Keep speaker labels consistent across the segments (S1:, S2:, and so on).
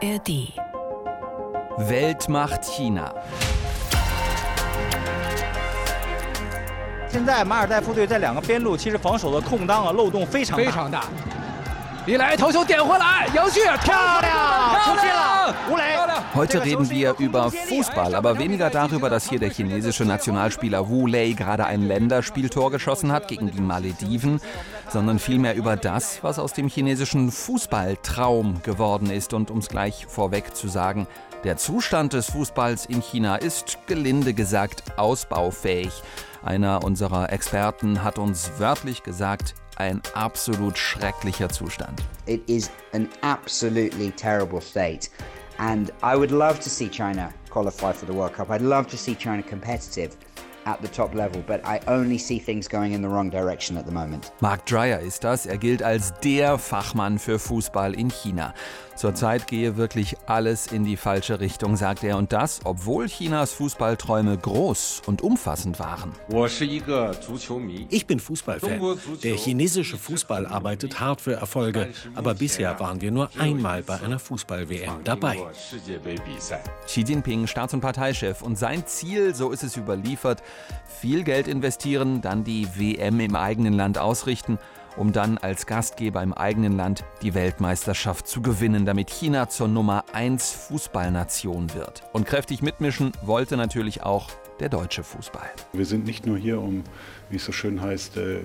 S1: ARD.
S2: Weltmacht China.
S3: 现在马尔代夫队在两个边路，其实防守的空当啊漏洞非常大。
S4: 非常大。李来头球点回来，杨旭漂亮，
S3: 出界了，吴磊。
S2: Heute reden wir über Fußball, aber weniger darüber, dass hier der chinesische Nationalspieler Wu Lei gerade ein Länderspieltor geschossen hat gegen die Malediven, sondern vielmehr über das, was aus dem chinesischen Fußballtraum geworden ist. Und um es gleich vorweg zu sagen, der Zustand des Fußballs in China ist gelinde gesagt ausbaufähig. Einer unserer Experten hat uns wörtlich gesagt, ein absolut schrecklicher Zustand.
S5: It is an absolutely terrible state. And I would love to see China qualify for the World Cup. I'd love to see China competitive at the top level, but I only see things going in the wrong direction at the moment.
S2: Mark Dreyer ist das. Er gilt als der Fachmann für Fußball in China. Zurzeit gehe wirklich alles in die falsche Richtung, sagt er. Und das, obwohl Chinas Fußballträume groß und umfassend waren.
S6: Ich bin Fußballfan. Der chinesische Fußball arbeitet hart für Erfolge, aber bisher waren wir nur einmal bei einer Fußball-WM dabei.
S2: Xi Jinping, Staats- und Parteichef. Und sein Ziel, so ist es überliefert, viel Geld investieren, dann die WM im eigenen Land ausrichten, um dann als Gastgeber im eigenen Land die Weltmeisterschaft zu gewinnen, damit China zur Nummer 1 Fußballnation wird. Und kräftig mitmischen wollte natürlich auch der deutsche Fußball.
S7: Wir sind nicht nur hier, um, wie es so schön heißt, äh,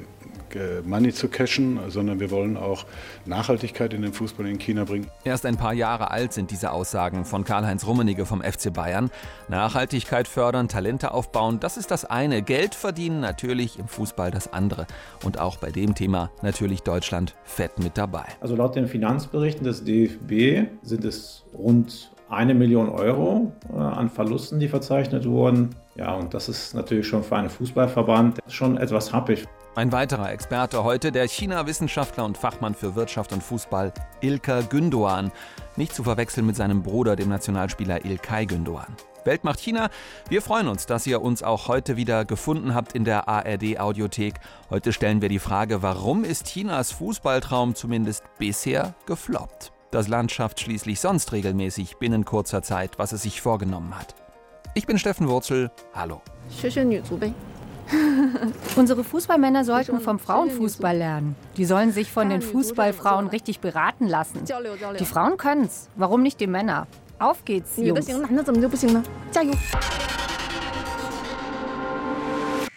S7: Money zu cashen, sondern wir wollen auch Nachhaltigkeit in den Fußball in China bringen.
S2: Erst ein paar Jahre alt sind diese Aussagen von Karl-Heinz Rummenigge vom FC Bayern. Nachhaltigkeit fördern, Talente aufbauen, das ist das eine. Geld verdienen natürlich im Fußball das andere. Und auch bei dem Thema natürlich Deutschland fett mit dabei.
S8: Also laut den Finanzberichten des DFB sind es rund eine Million Euro äh, an Verlusten, die verzeichnet wurden. Ja, und das ist natürlich schon für einen Fußballverband schon etwas happig.
S2: Ein weiterer Experte heute, der China-Wissenschaftler und Fachmann für Wirtschaft und Fußball Ilka Gündoğan. Nicht zu verwechseln mit seinem Bruder, dem Nationalspieler Ilkay Gündoğan. Weltmacht China. Wir freuen uns, dass ihr uns auch heute wieder gefunden habt in der ARD Audiothek. Heute stellen wir die Frage, warum ist Chinas Fußballtraum zumindest bisher gefloppt? Das Land schafft schließlich sonst regelmäßig binnen kurzer Zeit, was es sich vorgenommen hat. Ich bin Steffen Wurzel. Hallo.
S9: Unsere Fußballmänner sollten vom Frauenfußball lernen. Die sollen sich von den Fußballfrauen richtig beraten lassen. Die Frauen können's. Warum nicht die Männer? Auf geht's, Jungs.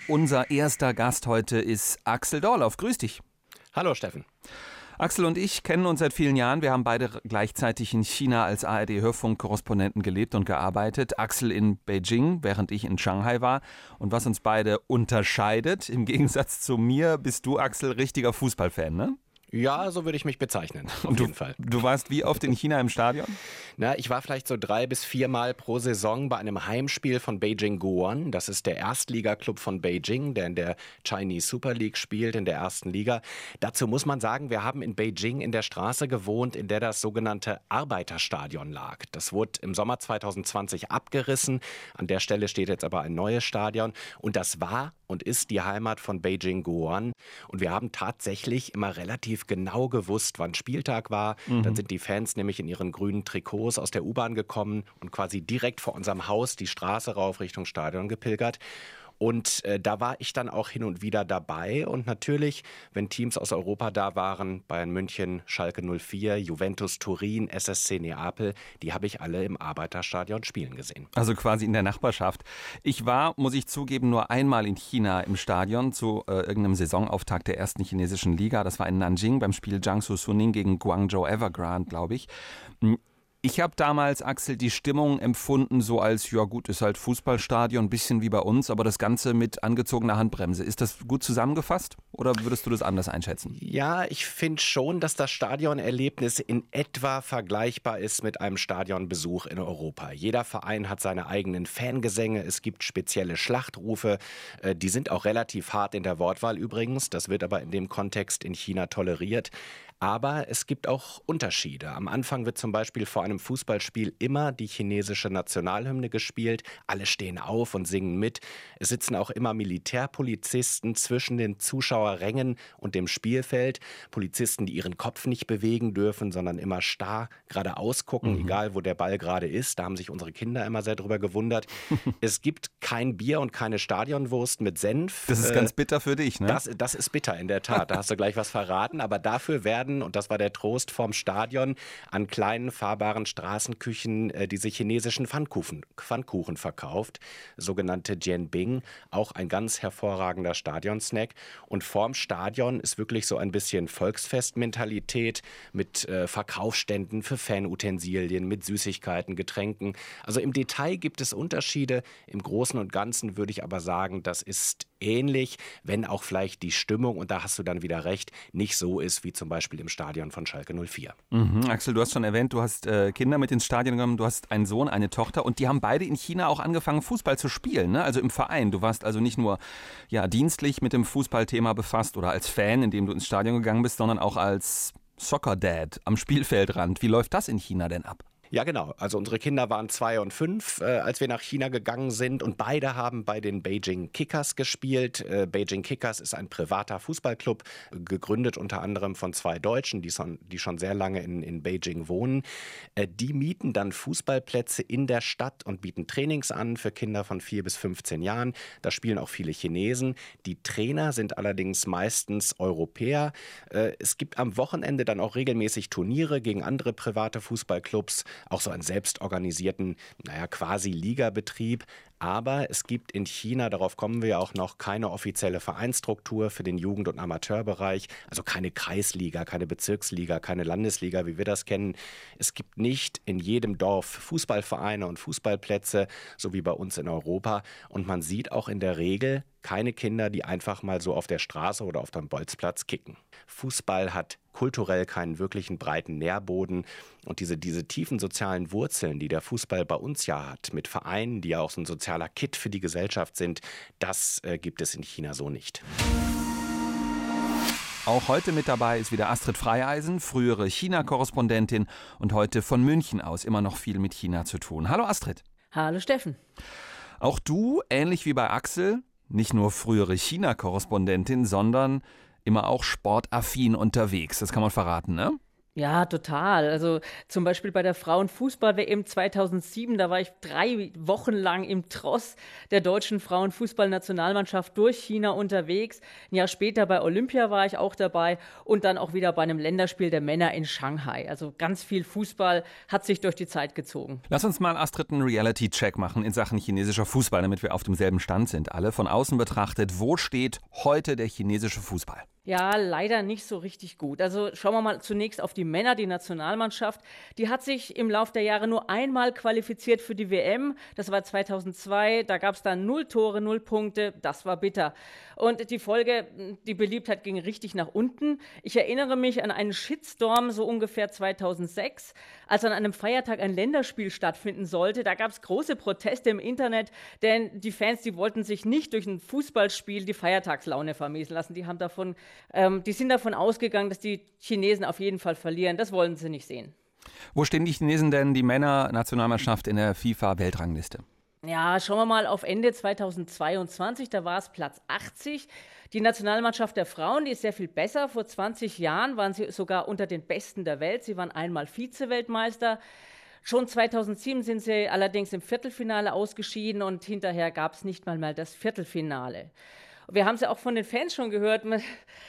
S2: Unser erster Gast heute ist Axel Dorlauf. Grüß dich.
S4: Hallo Steffen.
S2: Axel und ich kennen uns seit vielen Jahren. Wir haben beide gleichzeitig in China als ARD-Hörfunkkorrespondenten gelebt und gearbeitet. Axel in Beijing, während ich in Shanghai war. Und was uns beide unterscheidet, im Gegensatz zu mir, bist du, Axel, richtiger Fußballfan, ne?
S4: Ja, so würde ich mich bezeichnen. Auf
S2: Und du,
S4: jeden Fall.
S2: Du warst wie oft in China im Stadion?
S4: Na, ich war vielleicht so drei bis viermal pro Saison bei einem Heimspiel von Beijing Guoan. Das ist der Erstligaklub von Beijing, der in der Chinese Super League spielt, in der ersten Liga. Dazu muss man sagen, wir haben in Beijing in der Straße gewohnt, in der das sogenannte Arbeiterstadion lag. Das wurde im Sommer 2020 abgerissen. An der Stelle steht jetzt aber ein neues Stadion. Und das war und ist die Heimat von Beijing Guoan. Und wir haben tatsächlich immer relativ genau gewusst, wann Spieltag war. Dann sind die Fans nämlich in ihren grünen Trikots aus der U-Bahn gekommen und quasi direkt vor unserem Haus die Straße rauf Richtung Stadion gepilgert. Und äh, da war ich dann auch hin und wieder dabei. Und natürlich, wenn Teams aus Europa da waren, Bayern München, Schalke 04, Juventus Turin, SSC Neapel, die habe ich alle im Arbeiterstadion spielen gesehen.
S2: Also quasi in der Nachbarschaft. Ich war, muss ich zugeben, nur einmal in China im Stadion zu äh, irgendeinem Saisonauftakt der ersten chinesischen Liga. Das war in Nanjing beim Spiel Jiangsu Suning gegen Guangzhou Evergrande, glaube ich. Ich habe damals, Axel, die Stimmung empfunden, so als, ja gut, ist halt Fußballstadion, ein bisschen wie bei uns, aber das Ganze mit angezogener Handbremse. Ist das gut zusammengefasst oder würdest du das anders einschätzen?
S4: Ja, ich finde schon, dass das Stadionerlebnis in etwa vergleichbar ist mit einem Stadionbesuch in Europa. Jeder Verein hat seine eigenen Fangesänge, es gibt spezielle Schlachtrufe, äh, die sind auch relativ hart in der Wortwahl übrigens, das wird aber in dem Kontext in China toleriert. Aber es gibt auch Unterschiede. Am Anfang wird zum Beispiel vor einem Fußballspiel immer die chinesische Nationalhymne gespielt. Alle stehen auf und singen mit. Es sitzen auch immer Militärpolizisten zwischen den Zuschauerrängen und dem Spielfeld. Polizisten, die ihren Kopf nicht bewegen dürfen, sondern immer starr geradeaus gucken, mhm. egal wo der Ball gerade ist. Da haben sich unsere Kinder immer sehr drüber gewundert. es gibt kein Bier und keine Stadionwurst mit Senf.
S2: Das ist äh, ganz bitter für dich, ne?
S4: Das, das ist bitter, in der Tat. Da hast du gleich was verraten. Aber dafür werden, und das war der Trost vom Stadion, an kleinen fahrbaren Straßenküchen äh, diese chinesischen Pfannkuchen, Pfannkuchen verkauft. Sogenannte Jianbing. Auch ein ganz hervorragender Stadionsnack. Und vorm Stadion ist wirklich so ein bisschen Volksfestmentalität mit äh, Verkaufsständen für Fanutensilien, mit Süßigkeiten, Getränken. Also im Detail gibt es Unterschiede. Im Großen und Ganzen würde ich aber sagen, das ist ähnlich, wenn auch vielleicht die Stimmung, und da hast du dann wieder recht, nicht so ist wie zum Beispiel im Stadion von Schalke 04.
S2: Mhm. Axel, du hast schon erwähnt, du hast äh, Kinder mit ins Stadion genommen, du hast einen Sohn, eine Tochter und die haben beide in China auch angefangen, Fußball zu spielen, ne? also im Verein. Du warst also nicht nur ja, dienstlich mit dem Fußballthema befasst oder als Fan, indem du ins Stadion gegangen bist, sondern auch als Soccer Dad am Spielfeldrand. Wie läuft das in China denn ab?
S4: Ja, genau. Also unsere Kinder waren zwei und fünf, äh, als wir nach China gegangen sind und beide haben bei den Beijing Kickers gespielt. Äh, Beijing Kickers ist ein privater Fußballclub, gegründet unter anderem von zwei Deutschen, die, son, die schon sehr lange in, in Beijing wohnen. Äh, die mieten dann Fußballplätze in der Stadt und bieten Trainings an für Kinder von vier bis 15 Jahren. Da spielen auch viele Chinesen. Die Trainer sind allerdings meistens Europäer. Äh, es gibt am Wochenende dann auch regelmäßig Turniere gegen andere private Fußballclubs auch so einen selbstorganisierten, naja, quasi Ligabetrieb. Aber es gibt in China, darauf kommen wir auch noch, keine offizielle Vereinsstruktur für den Jugend- und Amateurbereich, also keine Kreisliga, keine Bezirksliga, keine Landesliga, wie wir das kennen. Es gibt nicht in jedem Dorf Fußballvereine und Fußballplätze, so wie bei uns in Europa. Und man sieht auch in der Regel keine Kinder, die einfach mal so auf der Straße oder auf dem Bolzplatz kicken. Fußball hat kulturell keinen wirklichen breiten Nährboden. Und diese, diese tiefen sozialen Wurzeln, die der Fußball bei uns ja hat, mit Vereinen, die ja auch so ein sozialer Kit für die Gesellschaft sind, das äh, gibt es in China so nicht.
S2: Auch heute mit dabei ist wieder Astrid Freieisen, frühere China-Korrespondentin und heute von München aus immer noch viel mit China zu tun. Hallo Astrid.
S1: Hallo Steffen.
S2: Auch du, ähnlich wie bei Axel, nicht nur frühere China-Korrespondentin, sondern immer auch sportaffin unterwegs. Das kann man verraten, ne?
S1: Ja, total. Also zum Beispiel bei der Frauenfußball-WM 2007, da war ich drei Wochen lang im Tross der deutschen Frauenfußballnationalmannschaft durch China unterwegs. Ein Jahr später bei Olympia war ich auch dabei und dann auch wieder bei einem Länderspiel der Männer in Shanghai. Also ganz viel Fußball hat sich durch die Zeit gezogen.
S2: Lass uns mal Astrid einen Reality-Check machen in Sachen chinesischer Fußball, damit wir auf demselben Stand sind. Alle von außen betrachtet, wo steht heute der chinesische Fußball?
S1: Ja, leider nicht so richtig gut. Also schauen wir mal zunächst auf die Männer, die Nationalmannschaft. Die hat sich im Lauf der Jahre nur einmal qualifiziert für die WM. Das war 2002. Da gab es dann null Tore, null Punkte. Das war bitter. Und die Folge, die Beliebtheit ging richtig nach unten. Ich erinnere mich an einen Shitstorm so ungefähr 2006, als an einem Feiertag ein Länderspiel stattfinden sollte. Da gab es große Proteste im Internet, denn die Fans, die wollten sich nicht durch ein Fußballspiel die Feiertagslaune vermiesen lassen. Die haben davon ähm, die sind davon ausgegangen, dass die Chinesen auf jeden Fall verlieren. Das wollen sie nicht sehen.
S2: Wo stehen die Chinesen denn, die Männer-Nationalmannschaft in der FIFA-Weltrangliste?
S1: Ja, schauen wir mal auf Ende 2022, da war es Platz 80. Die Nationalmannschaft der Frauen, die ist sehr viel besser. Vor 20 Jahren waren sie sogar unter den Besten der Welt. Sie waren einmal Vize-Weltmeister. Schon 2007 sind sie allerdings im Viertelfinale ausgeschieden und hinterher gab es nicht mal mal das Viertelfinale. Wir haben es ja auch von den Fans schon gehört,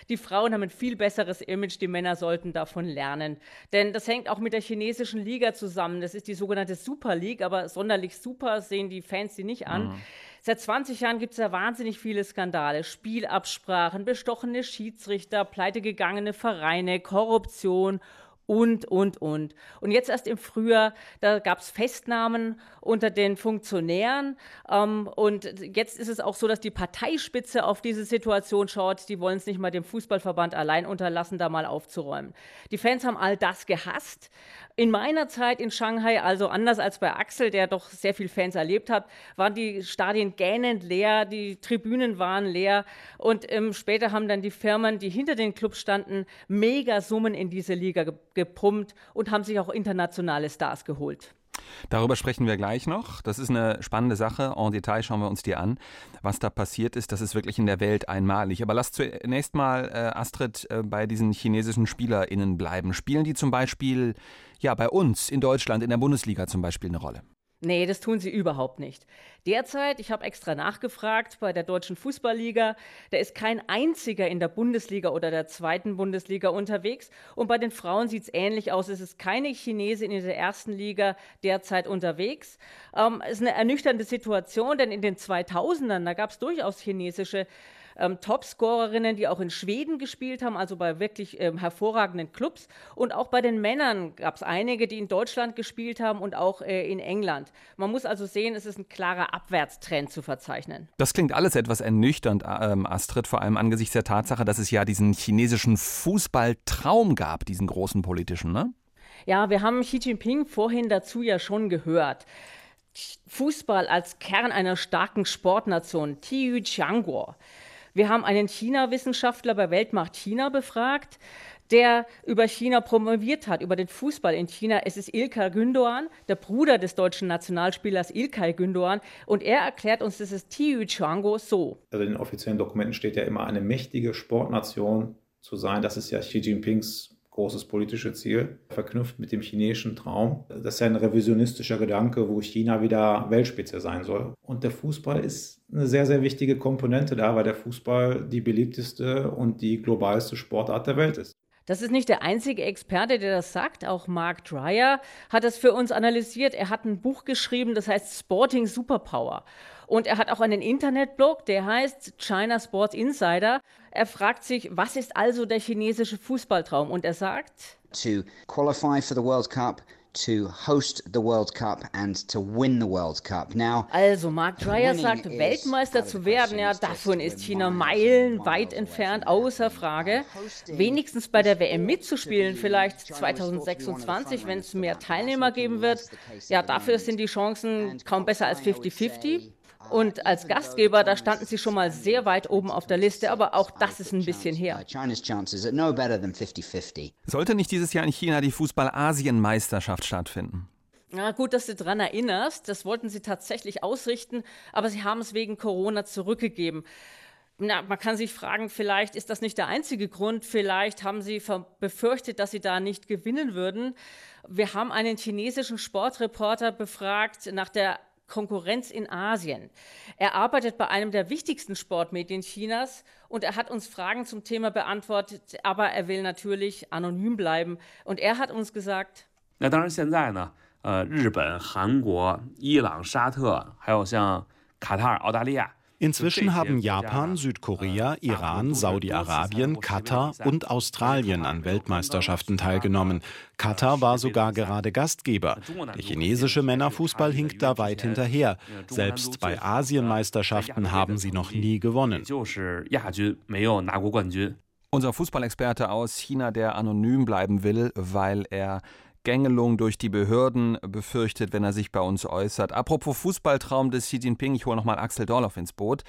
S1: die Frauen haben ein viel besseres Image, die Männer sollten davon lernen. Denn das hängt auch mit der chinesischen Liga zusammen. Das ist die sogenannte Super League, aber sonderlich super sehen die Fans die nicht an. Mhm. Seit 20 Jahren gibt es ja wahnsinnig viele Skandale. Spielabsprachen, bestochene Schiedsrichter, pleitegegangene Vereine, Korruption und, und, und. Und jetzt erst im Frühjahr, da gab es Festnahmen unter den Funktionären. Ähm, und jetzt ist es auch so, dass die Parteispitze auf diese Situation schaut. Die wollen es nicht mal dem Fußballverband allein unterlassen, da mal aufzuräumen. Die Fans haben all das gehasst. In meiner Zeit in Shanghai, also anders als bei Axel, der doch sehr viel Fans erlebt hat, waren die Stadien gähnend leer, die Tribünen waren leer und ähm, später haben dann die Firmen, die hinter den Clubs standen, Megasummen in diese Liga ge gepumpt und haben sich auch internationale Stars geholt.
S2: Darüber sprechen wir gleich noch. Das ist eine spannende Sache. En Detail schauen wir uns die an. Was da passiert ist, das ist wirklich in der Welt einmalig. Aber lass zunächst mal, äh, Astrid, äh, bei diesen chinesischen SpielerInnen bleiben. Spielen die zum Beispiel ja bei uns in Deutschland, in der Bundesliga zum Beispiel eine Rolle?
S1: Nee, das tun sie überhaupt nicht. Derzeit, ich habe extra nachgefragt bei der Deutschen Fußballliga, da ist kein einziger in der Bundesliga oder der zweiten Bundesliga unterwegs. Und bei den Frauen sieht es ähnlich aus. Es ist keine Chinesin in der ersten Liga derzeit unterwegs. Ähm, es ist eine ernüchternde Situation, denn in den 2000ern, da gab es durchaus chinesische ähm, Topscorerinnen, die auch in Schweden gespielt haben, also bei wirklich ähm, hervorragenden Clubs. Und auch bei den Männern gab es einige, die in Deutschland gespielt haben und auch äh, in England. Man muss also sehen, es ist ein klarer Abwärtstrend zu verzeichnen.
S2: Das klingt alles etwas ernüchternd, ähm, Astrid, vor allem angesichts der Tatsache, dass es ja diesen chinesischen Fußballtraum gab, diesen großen politischen, ne?
S1: Ja, wir haben Xi Jinping vorhin dazu ja schon gehört. Fußball als Kern einer starken Sportnation, Tiyu Qiangguo. Wir haben einen China-Wissenschaftler bei Weltmacht China befragt, der über China promoviert hat, über den Fußball in China. Es ist Ilkay Gündoğan, der Bruder des deutschen Nationalspielers Ilkay Gündoğan. Und er erklärt uns ist Tiu Chuango so.
S8: Also in den offiziellen Dokumenten steht ja immer eine mächtige Sportnation zu sein. Das ist ja Xi Jinpings großes politisches Ziel, verknüpft mit dem chinesischen Traum. Das ist ein revisionistischer Gedanke, wo China wieder Weltspitze sein soll. Und der Fußball ist eine sehr, sehr wichtige Komponente da, weil der Fußball die beliebteste und die globalste Sportart der Welt ist.
S1: Das ist nicht der einzige Experte, der das sagt. Auch Mark Dreyer hat das für uns analysiert. Er hat ein Buch geschrieben, das heißt Sporting Superpower. Und er hat auch einen Internetblog, der heißt China Sports Insider. Er fragt sich, was ist also der chinesische Fußballtraum? Und er sagt,
S5: to qualify for the World Cup, to host the World Cup and to win the World Cup. Now,
S1: also Mark Dreyer sagt, Weltmeister zu werden, ja, davon ist China meilenweit entfernt, außer Frage. Wenigstens bei der WM mitzuspielen, vielleicht 2026, wenn es mehr Teilnehmer geben wird. Ja, dafür sind die Chancen kaum besser als 50-50. Und als Gastgeber, da standen sie schon mal sehr weit oben auf der Liste, aber auch das ist ein bisschen her.
S2: Sollte nicht dieses Jahr in China die Fußball-Asien-Meisterschaft stattfinden?
S1: Na gut, dass du daran erinnerst. Das wollten sie tatsächlich ausrichten, aber sie haben es wegen Corona zurückgegeben. Na, man kann sich fragen, vielleicht ist das nicht der einzige Grund. Vielleicht haben sie befürchtet, dass sie da nicht gewinnen würden. Wir haben einen chinesischen Sportreporter befragt nach der Konkurrenz in Asien. Er arbeitet bei einem der wichtigsten Sportmedien Chinas und er hat uns Fragen zum Thema beantwortet, aber er will natürlich anonym bleiben. Und er hat uns gesagt,
S10: 那当然，现在呢，呃，日本、韩国、伊朗、沙特，还有像卡塔尔、澳大利亚
S4: Inzwischen haben Japan, Südkorea, Iran, Saudi-Arabien, Katar und Australien an Weltmeisterschaften teilgenommen. Katar war sogar gerade Gastgeber. Der chinesische Männerfußball hinkt da weit hinterher. Selbst bei Asienmeisterschaften haben sie noch nie gewonnen.
S2: Unser Fußballexperte aus China, der anonym bleiben will, weil er Gängelung durch die Behörden befürchtet, wenn er sich bei uns äußert. Apropos Fußballtraum des Xi Jinping, ich hole nochmal Axel Dorloff ins Boot.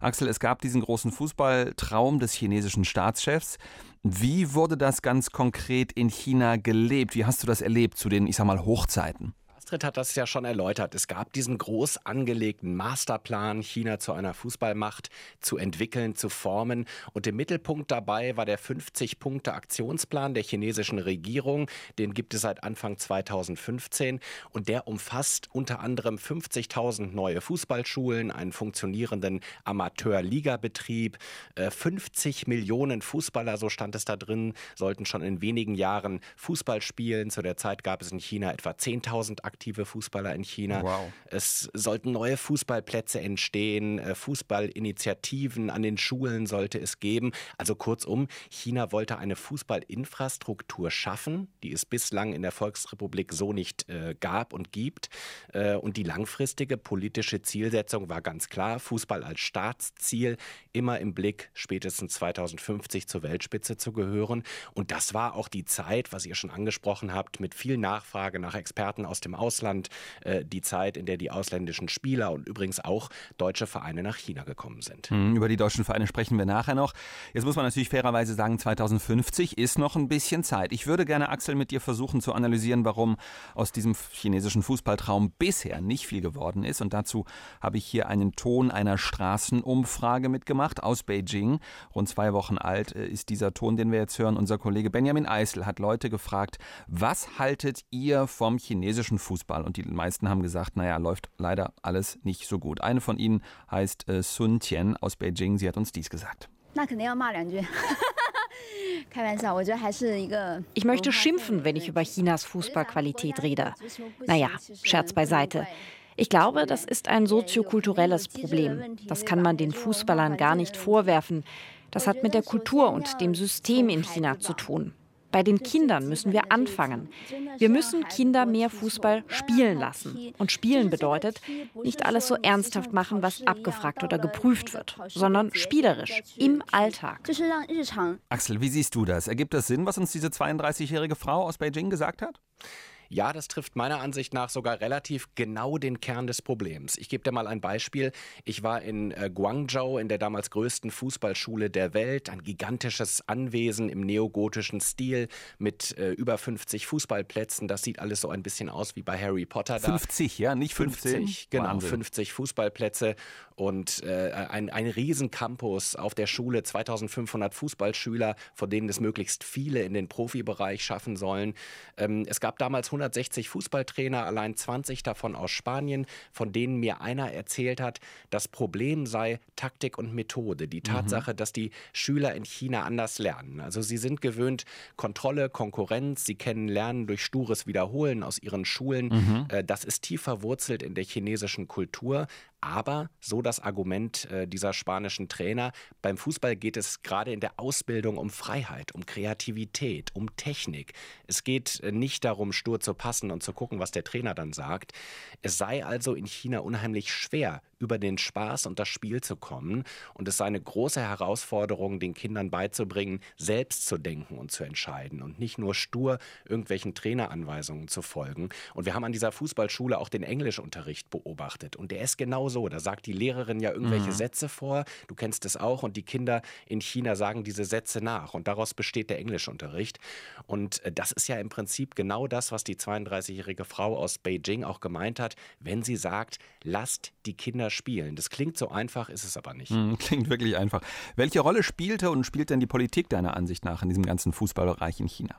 S2: Axel, es gab diesen großen Fußballtraum des chinesischen Staatschefs. Wie wurde das ganz konkret in China gelebt? Wie hast du das erlebt zu den, ich sag mal, Hochzeiten?
S4: Astrid hat das ja schon erläutert. Es gab diesen groß angelegten Masterplan, China zu einer Fußballmacht zu entwickeln, zu formen. Und im Mittelpunkt dabei war der 50-Punkte-Aktionsplan der chinesischen Regierung. Den gibt es seit Anfang 2015. Und der umfasst unter anderem 50.000 neue Fußballschulen, einen funktionierenden Amateur-Liga-Betrieb, 50 äh, Millionen Fußballer, so stand es da drin, sollten schon in wenigen Jahren Fußball spielen. Zu der Zeit gab es in China etwa 10.000 Aktionen aktive Fußballer in China. Wow. Es sollten neue Fußballplätze entstehen, äh, Fußballinitiativen an den Schulen sollte es geben. Also kurzum, China wollte eine Fußballinfrastruktur schaffen, die es bislang in der Volksrepublik so nicht äh, gab und gibt. Äh, und die langfristige politische Zielsetzung war ganz klar, Fußball als Staatsziel, immer im Blick, spätestens 2050 zur Weltspitze zu gehören. Und das war auch die Zeit, was ihr schon angesprochen habt, mit viel Nachfrage nach Experten aus dem Ausland Ausland äh, die Zeit, in der die ausländischen Spieler und übrigens auch deutsche Vereine nach China gekommen sind.
S2: Mhm, über die deutschen Vereine sprechen wir nachher noch. Jetzt muss man natürlich fairerweise sagen, 2050 ist noch ein bisschen Zeit. Ich würde gerne, Axel, mit dir versuchen zu analysieren, warum aus diesem chinesischen Fußballtraum bisher nicht viel geworden ist. Und dazu habe ich hier einen Ton einer Straßenumfrage mitgemacht aus Beijing. Rund zwei Wochen alt äh, ist dieser Ton, den wir jetzt hören. Unser Kollege Benjamin Eisel hat Leute gefragt, was haltet ihr vom chinesischen Fußball? Und die meisten haben gesagt, naja, läuft leider alles nicht so gut. Eine von ihnen heißt äh, Sun Tian aus Beijing. Sie hat uns dies gesagt.
S11: Ich möchte schimpfen, wenn ich über Chinas Fußballqualität rede. Naja, Scherz beiseite. Ich glaube, das ist ein soziokulturelles Problem. Das kann man den Fußballern gar nicht vorwerfen. Das hat mit der Kultur und dem System in China zu tun. Bei den Kindern müssen wir anfangen. Wir müssen Kinder mehr Fußball spielen lassen. Und spielen bedeutet, nicht alles so ernsthaft machen, was abgefragt oder geprüft wird, sondern spielerisch, im Alltag.
S2: Axel, wie siehst du das? Ergibt das Sinn, was uns diese 32-jährige Frau aus Beijing gesagt hat?
S4: Ja, das trifft meiner Ansicht nach sogar relativ genau den Kern des Problems. Ich gebe dir mal ein Beispiel. Ich war in äh, Guangzhou, in der damals größten Fußballschule der Welt, ein gigantisches Anwesen im neogotischen Stil mit äh, über 50 Fußballplätzen. Das sieht alles so ein bisschen aus wie bei Harry Potter.
S2: 50, ja, nicht 15.
S4: 50, genau, Wahnsinn. 50 Fußballplätze und äh, ein, ein Riesencampus auf der Schule, 2500 Fußballschüler, von denen es möglichst viele in den Profibereich schaffen sollen. Ähm, es gab damals 160 Fußballtrainer, allein 20 davon aus Spanien, von denen mir einer erzählt hat, das Problem sei Taktik und Methode. Die mhm. Tatsache, mhm. dass die Schüler in China anders lernen. Also sie sind gewöhnt Kontrolle, Konkurrenz, sie kennen Lernen durch stures Wiederholen aus ihren Schulen. Mhm. Äh, das ist tief verwurzelt in der chinesischen Kultur. Aber, so das Argument äh, dieser spanischen Trainer, beim Fußball geht es gerade in der Ausbildung um Freiheit, um Kreativität, um Technik. Es geht äh, nicht darum, stur zu passen und zu gucken, was der Trainer dann sagt. Es sei also in China unheimlich schwer, über den Spaß und das Spiel zu kommen. Und es sei eine große Herausforderung, den Kindern beizubringen, selbst zu denken und zu entscheiden und nicht nur stur irgendwelchen Traineranweisungen zu folgen. Und wir haben an dieser Fußballschule auch den Englischunterricht beobachtet. Und der ist genau so. Da sagt die Lehrerin ja irgendwelche mhm. Sätze vor. Du kennst es auch. Und die Kinder in China sagen diese Sätze nach. Und daraus besteht der Englischunterricht. Und äh, das ist ja im Prinzip genau das, was die 32-jährige Frau aus Beijing auch gemeint hat, wenn sie sagt, lasst die Kinder Kinder spielen. Das klingt so einfach, ist es aber nicht.
S2: Hm, klingt wirklich einfach. Welche Rolle spielte und spielt denn die Politik deiner Ansicht nach in diesem ganzen Fußballbereich in China?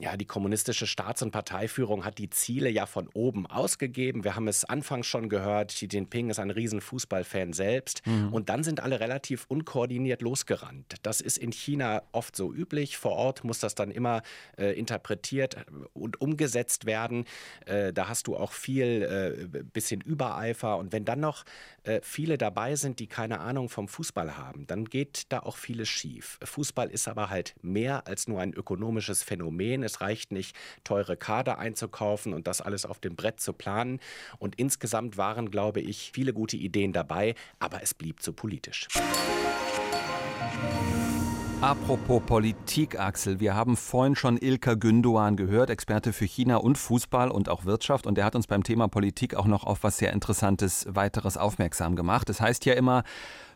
S4: Ja, die kommunistische Staats- und Parteiführung hat die Ziele ja von oben ausgegeben. Wir haben es anfangs schon gehört, Xi Jinping ist ein riesen Fußballfan selbst. Mhm. Und dann sind alle relativ unkoordiniert losgerannt. Das ist in China oft so üblich. Vor Ort muss das dann immer äh, interpretiert und umgesetzt werden. Äh, da hast du auch viel äh, bisschen Übereifer. Und wenn dann noch äh, viele dabei sind, die keine Ahnung vom Fußball haben, dann geht da auch vieles schief. Fußball ist aber halt mehr als nur ein ökonomisches Phänomen es reicht nicht, teure Kader einzukaufen und das alles auf dem Brett zu planen. Und insgesamt waren, glaube ich, viele gute Ideen dabei, aber es blieb zu politisch.
S2: Apropos Politik, Axel, wir haben vorhin schon Ilka Gündoğan gehört, Experte für China und Fußball und auch Wirtschaft. Und der hat uns beim Thema Politik auch noch auf was sehr Interessantes weiteres aufmerksam gemacht. Es das heißt ja immer,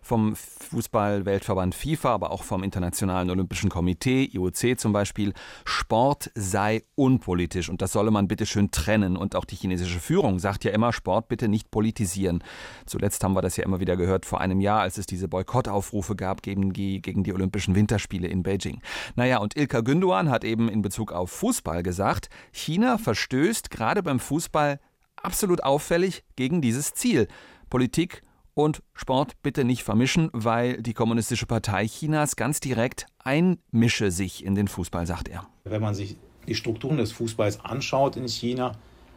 S2: vom Fußball-Weltverband FIFA, aber auch vom Internationalen Olympischen Komitee, IOC zum Beispiel, Sport sei unpolitisch und das solle man bitte schön trennen. Und auch die chinesische Führung sagt ja immer, Sport bitte nicht politisieren. Zuletzt haben wir das ja immer wieder gehört vor einem Jahr, als es diese Boykottaufrufe gab gegen die, gegen die Olympischen Winterspiele in Beijing. Naja, und Ilka Gündoğan hat eben in Bezug auf Fußball gesagt, China verstößt gerade beim Fußball absolut auffällig gegen dieses Ziel. Politik und Sport bitte nicht vermischen, weil die Kommunistische Partei Chinas ganz direkt einmische sich in den Fußball, sagt er.
S8: Wenn man sich die Strukturen des Fußballs anschaut in China,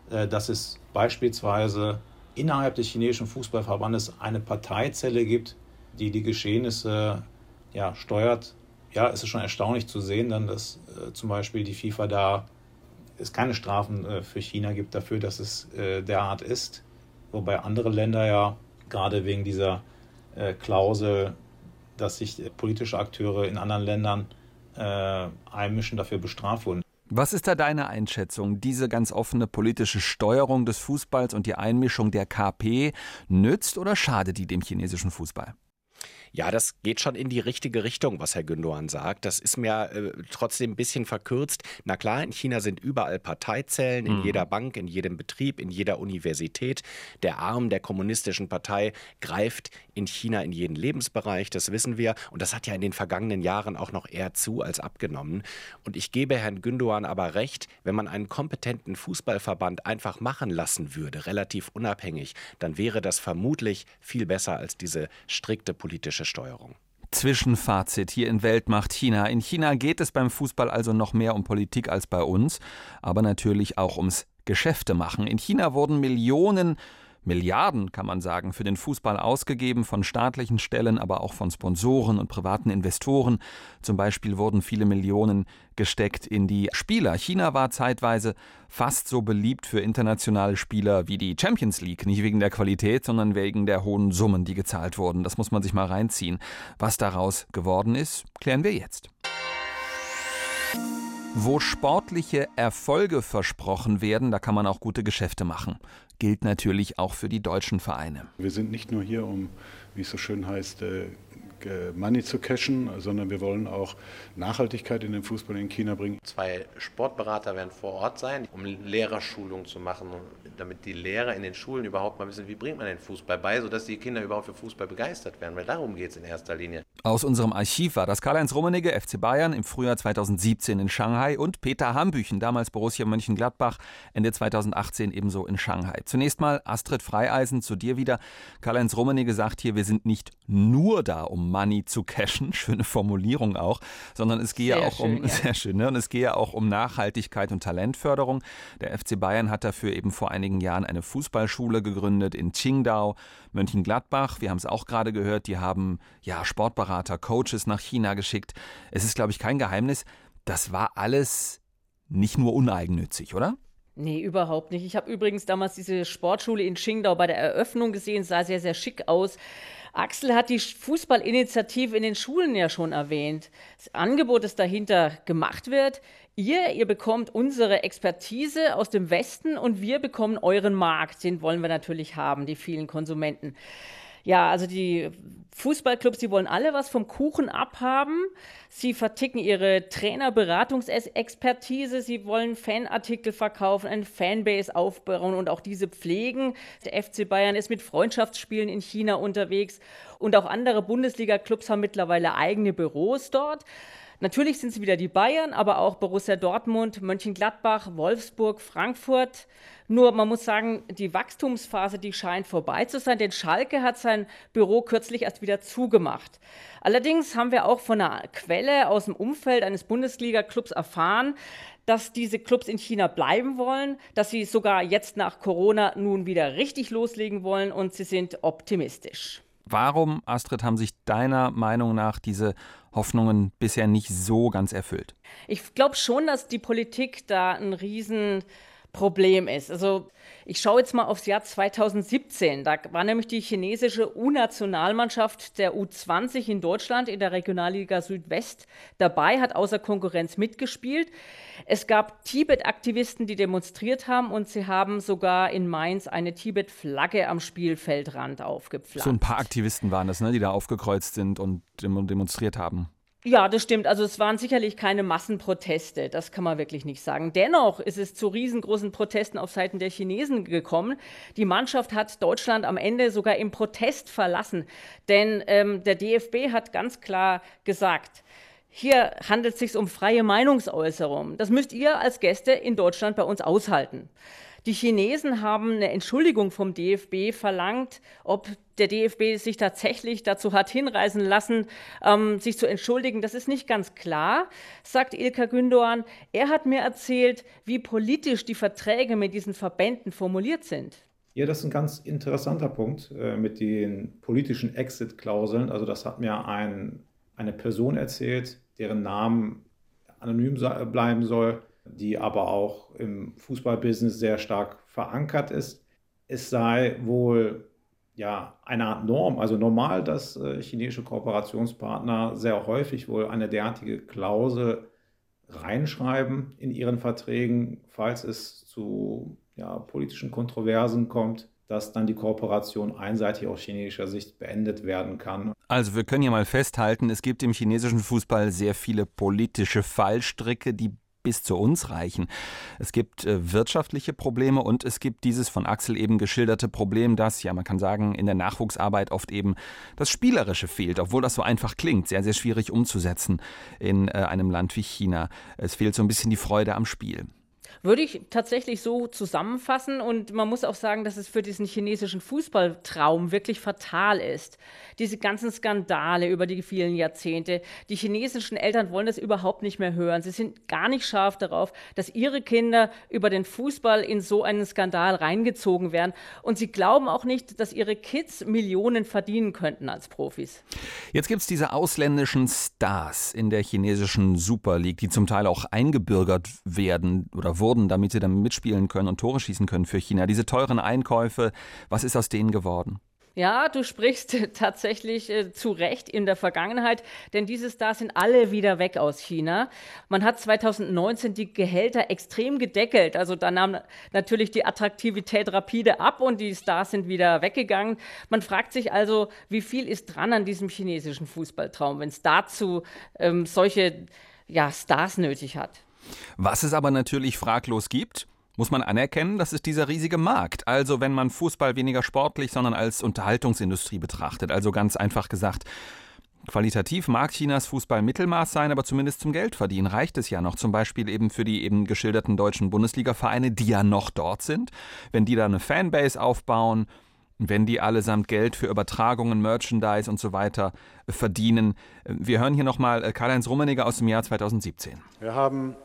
S8: äh, dass es beispielsweise innerhalb des chinesischen Fußballverbandes eine Parteizelle gibt, die die Geschehnisse ja, steuert. Ja, es ist schon erstaunlich zu sehen, dann, dass äh, zum Beispiel die FIFA da es keine Strafen äh, für China gibt dafür, dass es äh, derart ist, wobei andere Länder ja gerade wegen dieser äh, Klausel, dass sich politische Akteure in anderen Ländern äh, einmischen, dafür bestraft wurden.
S2: Was ist da deine Einschätzung? Diese ganz offene politische Steuerung des Fußballs und die Einmischung der KP nützt oder schadet die dem chinesischen Fußball?
S4: Ja, das geht schon in die richtige Richtung, was Herr Gündoğan sagt. Das ist mir äh, trotzdem ein bisschen verkürzt. Na klar, in China sind überall Parteizellen, in mhm. jeder Bank, in jedem Betrieb, in jeder Universität. Der Arm der kommunistischen Partei greift in China in jeden Lebensbereich, das wissen wir. Und das hat ja in den vergangenen Jahren auch noch eher zu als abgenommen. Und ich gebe Herrn Gündoğan aber recht, wenn man einen kompetenten Fußballverband einfach machen lassen würde, relativ unabhängig, dann wäre das vermutlich viel besser als diese strikte politische politische Steuerung.
S2: Zwischenfazit hier in Weltmacht China. In China geht es beim Fußball also noch mehr um Politik als bei uns, aber natürlich auch ums Geschäfte machen. In China wurden Millionen Milliarden, kann man sagen, für den Fußball ausgegeben, von staatlichen Stellen, aber auch von Sponsoren und privaten Investoren. Zum Beispiel wurden viele Millionen gesteckt in die Spieler. China war zeitweise fast so beliebt für internationale Spieler wie die Champions League. Nicht wegen der Qualität, sondern wegen der hohen Summen, die gezahlt wurden. Das muss man sich mal reinziehen. Was daraus geworden ist, klären wir jetzt. Wo sportliche Erfolge versprochen werden, da kann man auch gute Geschäfte machen. Gilt natürlich auch für die deutschen Vereine.
S7: Wir sind nicht nur hier, um, wie es so schön heißt, äh, Money zu cashen, sondern wir wollen auch Nachhaltigkeit in den Fußball in China bringen.
S12: Zwei Sportberater werden vor Ort sein, um Lehrerschulung zu machen, damit die Lehrer in den Schulen überhaupt mal wissen, wie bringt man den Fußball bei, sodass die Kinder überhaupt für Fußball begeistert werden, weil darum geht es in erster Linie.
S2: Aus unserem Archiv war das Karl-Heinz Rummenigge, FC Bayern im Frühjahr 2017 in Shanghai und Peter Hambüchen, damals Borussia Mönchengladbach, Ende 2018 ebenso in Shanghai. Zunächst mal Astrid Freieisen zu dir wieder. Karl-Heinz Rummenigge sagt hier, wir sind nicht nur da, um Money zu cashen, schöne Formulierung auch, sondern es gehe sehr auch schön, um ja. sehr schön, ne? und es gehe auch um Nachhaltigkeit und Talentförderung. Der FC Bayern hat dafür eben vor einigen Jahren eine Fußballschule gegründet in Qingdao, Mönchengladbach. Wir haben es auch gerade gehört, die haben ja Sportberater, Coaches nach China geschickt. Es ist glaube ich kein Geheimnis, das war alles nicht nur uneigennützig, oder?
S1: Nee, überhaupt nicht. Ich habe übrigens damals diese Sportschule in Qingdao bei der Eröffnung gesehen, sah sehr, sehr schick aus. Axel hat die Fußballinitiative in den Schulen ja schon erwähnt. Das Angebot, das dahinter gemacht wird, ihr, ihr bekommt unsere Expertise aus dem Westen und wir bekommen euren Markt. Den wollen wir natürlich haben, die vielen Konsumenten. Ja, also die Fußballclubs, die wollen alle was vom Kuchen abhaben. Sie verticken ihre Trainerberatungsexpertise. Sie wollen Fanartikel verkaufen, ein Fanbase aufbauen und auch diese pflegen. Der FC Bayern ist mit Freundschaftsspielen in China unterwegs und auch andere Bundesliga-Clubs haben mittlerweile eigene Büros dort. Natürlich sind es wieder die Bayern, aber auch Borussia Dortmund, Mönchengladbach, Wolfsburg, Frankfurt. Nur man muss sagen, die Wachstumsphase, die scheint vorbei zu sein, denn Schalke hat sein Büro kürzlich erst wieder zugemacht. Allerdings haben wir auch von einer Quelle aus dem Umfeld eines Bundesliga-Clubs erfahren, dass diese Clubs in China bleiben wollen, dass sie sogar jetzt nach Corona nun wieder richtig loslegen wollen und sie sind optimistisch.
S2: Warum, Astrid, haben sich deiner Meinung nach diese Hoffnungen bisher nicht so ganz erfüllt?
S1: Ich glaube schon, dass die Politik da ein Riesenproblem ist. Also ich schaue jetzt mal aufs Jahr 2017. Da war nämlich die chinesische U-Nationalmannschaft der U20 in Deutschland in der Regionalliga Südwest dabei, hat außer Konkurrenz mitgespielt. Es gab Tibet-Aktivisten, die demonstriert haben und sie haben sogar in Mainz eine Tibet-Flagge am Spielfeldrand aufgepflanzt.
S2: So ein paar Aktivisten waren das, ne, die da aufgekreuzt sind und demonstriert haben.
S1: Ja, das stimmt. Also es waren sicherlich keine Massenproteste, das kann man wirklich nicht sagen. Dennoch ist es zu riesengroßen Protesten auf Seiten der Chinesen gekommen. Die Mannschaft hat Deutschland am Ende sogar im Protest verlassen, denn ähm, der DFB hat ganz klar gesagt, hier handelt es sich um freie Meinungsäußerung. Das müsst ihr als Gäste in Deutschland bei uns aushalten. Die Chinesen haben eine Entschuldigung vom DFB verlangt, ob der DFB sich tatsächlich dazu hat hinreißen lassen, ähm, sich zu entschuldigen. Das ist nicht ganz klar, sagt Ilka Gündoğan. Er hat mir erzählt, wie politisch die Verträge mit diesen Verbänden formuliert sind.
S8: Ja, das ist ein ganz interessanter Punkt äh, mit den politischen Exit-Klauseln. Also das hat mir ein, eine Person erzählt, deren Namen anonym bleiben soll die aber auch im Fußballbusiness sehr stark verankert ist. Es sei wohl ja eine Art Norm, also normal, dass äh, chinesische Kooperationspartner sehr häufig wohl eine derartige Klausel reinschreiben in ihren Verträgen, falls es zu ja, politischen Kontroversen kommt, dass dann die Kooperation einseitig aus chinesischer Sicht beendet werden kann.
S2: Also wir können ja mal festhalten, es gibt im chinesischen Fußball sehr viele politische Fallstricke, die bis zu uns reichen. Es gibt äh, wirtschaftliche Probleme und es gibt dieses von Axel eben geschilderte Problem, dass, ja, man kann sagen, in der Nachwuchsarbeit oft eben das Spielerische fehlt, obwohl das so einfach klingt, sehr, sehr schwierig umzusetzen in äh, einem Land wie China. Es fehlt so ein bisschen die Freude am Spiel.
S1: Würde ich tatsächlich so zusammenfassen und man muss auch sagen, dass es für diesen chinesischen Fußballtraum wirklich fatal ist. Diese ganzen Skandale über die vielen Jahrzehnte. Die chinesischen Eltern wollen das überhaupt nicht mehr hören. Sie sind gar nicht scharf darauf, dass ihre Kinder über den Fußball in so einen Skandal reingezogen werden. Und sie glauben auch nicht, dass ihre Kids Millionen verdienen könnten als Profis.
S2: Jetzt gibt es diese ausländischen Stars in der chinesischen Super League, die zum Teil auch eingebürgert werden oder wurden wurden, damit sie dann mitspielen können und Tore schießen können für China. Diese teuren Einkäufe, was ist aus denen geworden?
S1: Ja, du sprichst tatsächlich äh, zu Recht in der Vergangenheit, denn diese Stars sind alle wieder weg aus China. Man hat 2019 die Gehälter extrem gedeckelt. Also da nahm natürlich die Attraktivität rapide ab und die Stars sind wieder weggegangen. Man fragt sich also, wie viel ist dran an diesem chinesischen Fußballtraum, wenn es dazu ähm, solche ja, Stars nötig hat.
S2: Was es aber natürlich fraglos gibt, muss man anerkennen, das ist dieser riesige Markt. Also wenn man Fußball weniger sportlich, sondern als Unterhaltungsindustrie betrachtet. Also ganz einfach gesagt, Qualitativ mag Chinas Fußball Mittelmaß sein, aber zumindest zum Geldverdienen reicht es ja noch. Zum Beispiel eben für die eben geschilderten deutschen Bundesliga-Vereine, die ja noch dort sind. Wenn die da eine Fanbase aufbauen, wenn die allesamt Geld für Übertragungen, Merchandise und so weiter verdienen. Wir hören hier nochmal Karl-Heinz Rummeniger aus dem Jahr 2017.
S7: Wir haben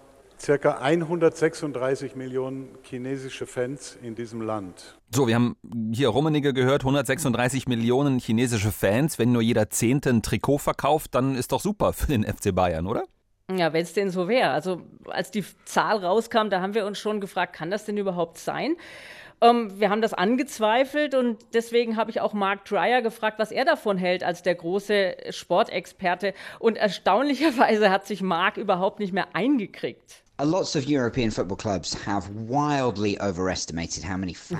S7: circa 136 Millionen chinesische Fans in diesem Land.
S2: So, wir haben hier Rummenigge gehört, 136 Millionen chinesische Fans. Wenn nur jeder Zehnte ein Trikot verkauft, dann ist doch super für den FC Bayern, oder?
S1: Ja, wenn es denn so wäre. Also als die Zahl rauskam, da haben wir uns schon gefragt, kann das denn überhaupt sein? Ähm, wir haben das angezweifelt und deswegen habe ich auch Mark Dreyer gefragt, was er davon hält als der große Sportexperte. Und erstaunlicherweise hat sich Mark überhaupt nicht mehr eingekriegt.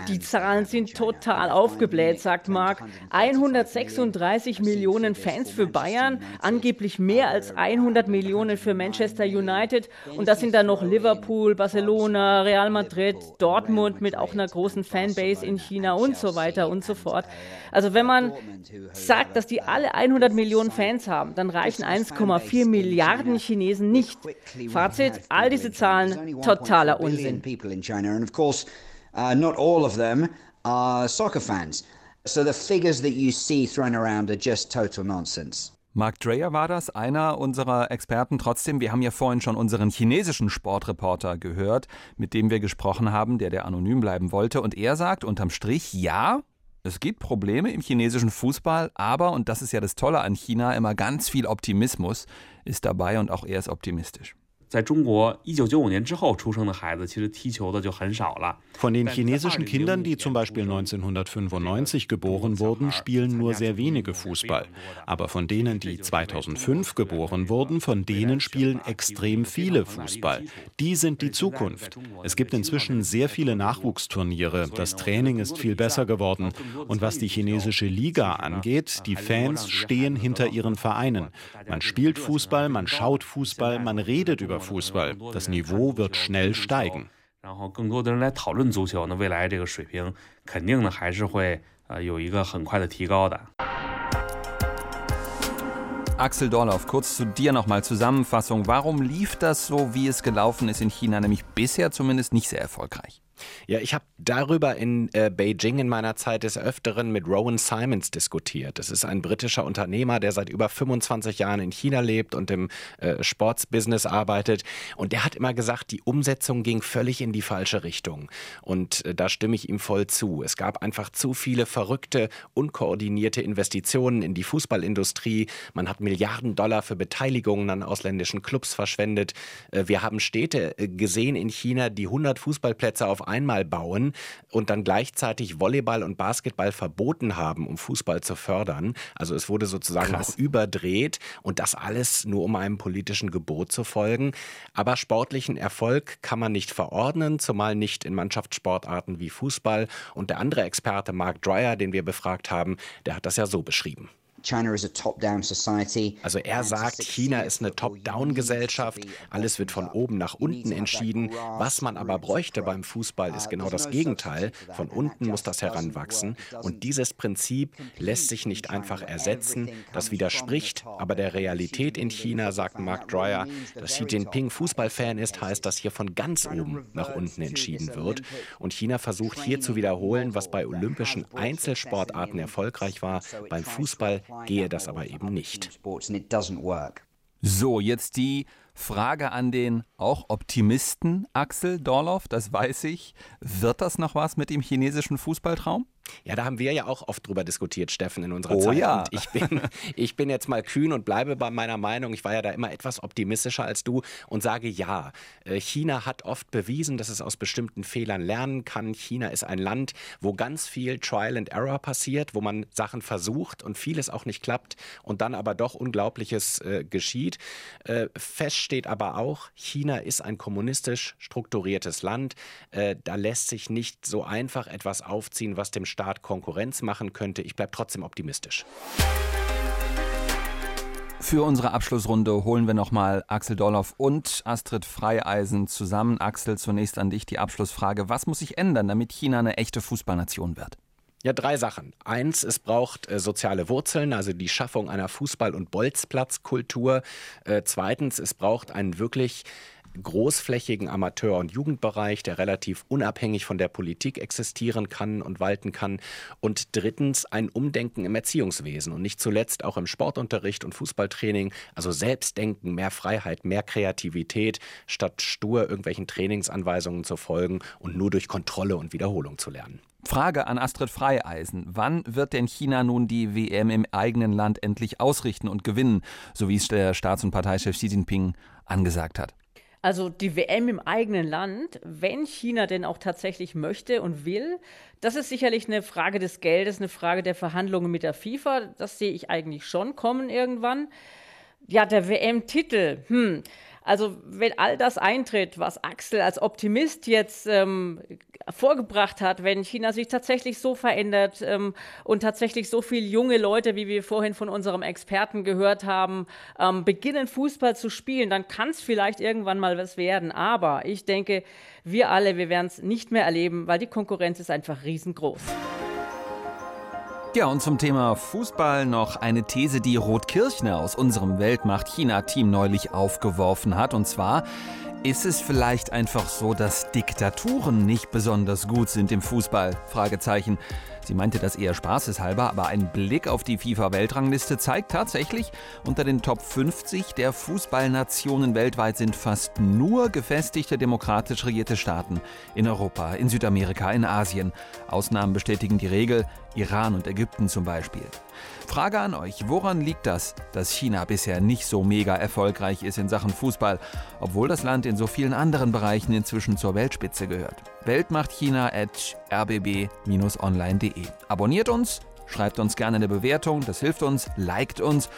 S1: Die Zahlen sind total aufgebläht, sagt Mark. 136 Millionen Fans für Bayern, angeblich mehr als 100 Millionen für Manchester United und das sind dann noch Liverpool, Barcelona, Real Madrid, Dortmund mit auch einer großen Fanbase in China und so weiter und so fort. Also wenn man sagt, dass die alle 100 Millionen Fans haben, dann reichen 1,4 Milliarden Chinesen nicht. Fazit, all diese Zahlen totaler Unsinn.
S5: Not all of them are soccer fans. So the figures that you see thrown around are just total nonsense.
S2: Mark Dreyer war das, einer unserer Experten. Trotzdem, wir haben ja vorhin schon unseren chinesischen Sportreporter gehört, mit dem wir gesprochen haben, der der anonym bleiben wollte. Und er sagt unterm Strich, ja, es gibt Probleme im chinesischen Fußball, aber, und das ist ja das Tolle an China, immer ganz viel Optimismus ist dabei und auch er ist optimistisch.
S10: 在中国一九九五年之后出生的孩子，其实踢球的就很少了。
S6: Von den chinesischen Kindern, die zum Beispiel 1995 geboren wurden, spielen nur sehr wenige Fußball. Aber von denen, die 2005 geboren wurden, von denen spielen extrem viele Fußball. Die sind die Zukunft. Es gibt inzwischen sehr viele Nachwuchsturniere. Das Training ist viel besser geworden. Und was die chinesische Liga angeht, die Fans stehen hinter ihren Vereinen. Man spielt Fußball, man schaut Fußball, man redet über Fußball. Das Niveau wird schnell steigen.
S2: Axel Dorloff, kurz zu dir nochmal Zusammenfassung. Warum lief das so, wie es gelaufen ist in China, nämlich bisher zumindest nicht sehr erfolgreich?
S4: Ja, ich habe darüber in äh, Beijing in meiner Zeit des Öfteren mit Rowan Simons diskutiert. Das ist ein britischer Unternehmer, der seit über 25 Jahren in China lebt und im äh, Sportsbusiness arbeitet. Und der hat immer gesagt, die Umsetzung ging völlig in die falsche Richtung. Und äh, da stimme ich ihm voll zu. Es gab einfach zu viele verrückte, unkoordinierte Investitionen in die Fußballindustrie. Man hat Milliarden Dollar für Beteiligungen an ausländischen Clubs verschwendet. Äh, wir haben Städte äh, gesehen in China, die 100 Fußballplätze auf einmal bauen und dann gleichzeitig Volleyball und Basketball verboten haben, um Fußball zu fördern. Also es wurde sozusagen Krass. auch überdreht und das alles nur um einem politischen Gebot zu folgen. Aber sportlichen Erfolg kann man nicht verordnen, zumal nicht in Mannschaftssportarten wie Fußball. Und der andere Experte, Mark Dreyer, den wir befragt haben, der hat das ja so beschrieben. Also er sagt, China ist eine Top-Down-Gesellschaft, alles wird von oben nach unten entschieden. Was man aber bräuchte beim Fußball ist genau das Gegenteil. Von unten muss das heranwachsen. Und dieses Prinzip lässt sich nicht einfach ersetzen. Das widerspricht aber der Realität in China, sagt Mark Dreyer. Dass Xi Jinping Fußballfan ist, heißt, dass hier von ganz oben nach unten entschieden wird. Und China versucht hier zu wiederholen, was bei olympischen Einzelsportarten erfolgreich war, beim Fußball gehe das aber eben nicht.
S2: So, jetzt die Frage an den auch Optimisten Axel Dorloff, das weiß ich. Wird das noch was mit dem chinesischen Fußballtraum?
S4: Ja, da haben wir ja auch oft drüber diskutiert, Steffen, in unserer
S2: oh,
S4: Zeit.
S2: Ja.
S4: Und ich bin, ich bin jetzt mal kühn und bleibe bei meiner Meinung. Ich war ja da immer etwas optimistischer als du und sage ja. Äh, China hat oft bewiesen, dass es aus bestimmten Fehlern lernen kann. China ist ein Land, wo ganz viel Trial and Error passiert, wo man Sachen versucht und vieles auch nicht klappt und dann aber doch Unglaubliches äh, geschieht. Äh, fest steht aber auch, China ist ein kommunistisch strukturiertes Land. Äh, da lässt sich nicht so einfach etwas aufziehen, was dem Staat Konkurrenz machen könnte. Ich bleibe trotzdem optimistisch.
S2: Für unsere Abschlussrunde holen wir nochmal Axel Dorloff und Astrid Freieisen zusammen. Axel, zunächst an dich die Abschlussfrage. Was muss sich ändern, damit China eine echte Fußballnation wird?
S4: Ja, drei Sachen. Eins, es braucht äh, soziale Wurzeln, also die Schaffung einer Fußball- und Bolzplatzkultur. Äh, zweitens, es braucht einen wirklich großflächigen Amateur- und Jugendbereich, der relativ unabhängig von der Politik existieren kann und walten kann. Und drittens ein Umdenken im Erziehungswesen und nicht zuletzt auch im Sportunterricht und Fußballtraining. Also Selbstdenken, mehr Freiheit, mehr Kreativität, statt stur irgendwelchen Trainingsanweisungen zu folgen und nur durch Kontrolle und Wiederholung zu lernen.
S2: Frage an Astrid Freieisen. Wann wird denn China nun die WM im eigenen Land endlich ausrichten und gewinnen, so wie es der Staats- und Parteichef Xi Jinping angesagt hat?
S1: Also die WM im eigenen Land, wenn China denn auch tatsächlich möchte und will, das ist sicherlich eine Frage des Geldes, eine Frage der Verhandlungen mit der FIFA. Das sehe ich eigentlich schon kommen irgendwann. Ja, der WM-Titel, hm, also wenn all das eintritt, was Axel als Optimist jetzt ähm, vorgebracht hat, wenn China sich tatsächlich so verändert ähm, und tatsächlich so viele junge Leute, wie wir vorhin von unserem Experten gehört haben, ähm, beginnen Fußball zu spielen, dann kann es vielleicht irgendwann mal was werden. Aber ich denke, wir alle, wir werden es nicht mehr erleben, weil die Konkurrenz ist einfach riesengroß.
S2: Ja, und zum Thema Fußball noch eine These, die Roth-Kirchner aus unserem Weltmacht-China-Team neulich aufgeworfen hat. Und zwar ist es vielleicht einfach so, dass Diktaturen nicht besonders gut sind im Fußball? Fragezeichen. Sie meinte das eher spaßeshalber, aber ein Blick auf die FIFA-Weltrangliste zeigt tatsächlich, unter den Top 50 der Fußballnationen weltweit sind fast nur gefestigte demokratisch regierte Staaten. In Europa, in Südamerika, in Asien. Ausnahmen bestätigen die Regel, Iran und Ägypten zum Beispiel. Frage an euch, woran liegt das, dass China bisher nicht so mega erfolgreich ist in Sachen Fußball, obwohl das Land in so vielen anderen Bereichen inzwischen zur Weltspitze gehört? Weltmachtchina at rbb-online.de. Abonniert uns, schreibt uns gerne eine Bewertung, das hilft uns, liked uns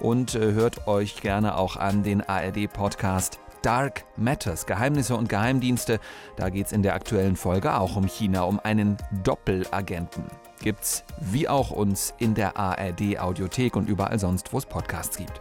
S2: und äh, hört euch gerne auch an den ARD-Podcast Dark Matters, Geheimnisse und Geheimdienste. Da geht es in der aktuellen Folge auch um China, um einen Doppelagenten gibt's wie auch uns in der ARD Audiothek und überall sonst, wo es Podcasts gibt.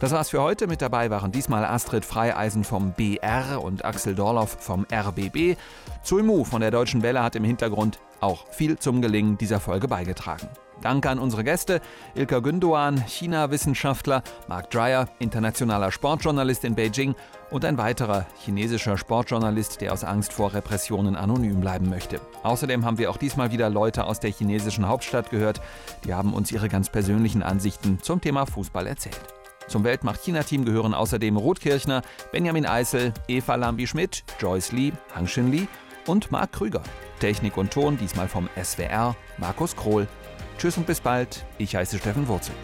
S2: Das war's für heute. Mit dabei waren diesmal Astrid Freieisen vom BR und Axel Dorloff vom RBB. Zulmu von der Deutschen Welle hat im Hintergrund auch viel zum Gelingen dieser Folge beigetragen. Danke an unsere Gäste, Ilka Gündoğan, China-Wissenschaftler, Mark Dreyer, internationaler Sportjournalist in Beijing und ein weiterer chinesischer Sportjournalist, der aus Angst vor Repressionen anonym bleiben möchte. Außerdem haben wir auch diesmal wieder Leute aus der chinesischen Hauptstadt gehört, die haben uns ihre ganz persönlichen Ansichten zum Thema Fußball erzählt. Zum Weltmacht-China-Team gehören außerdem Ruth Kirchner, Benjamin Eisel, Eva Lambi-Schmidt, Joyce Lee, Hang Shin Lee und Marc Krüger. Technik und Ton diesmal vom SWR, Markus Krohl. Tschüss und bis bald. Ich heiße Steffen Wurzel.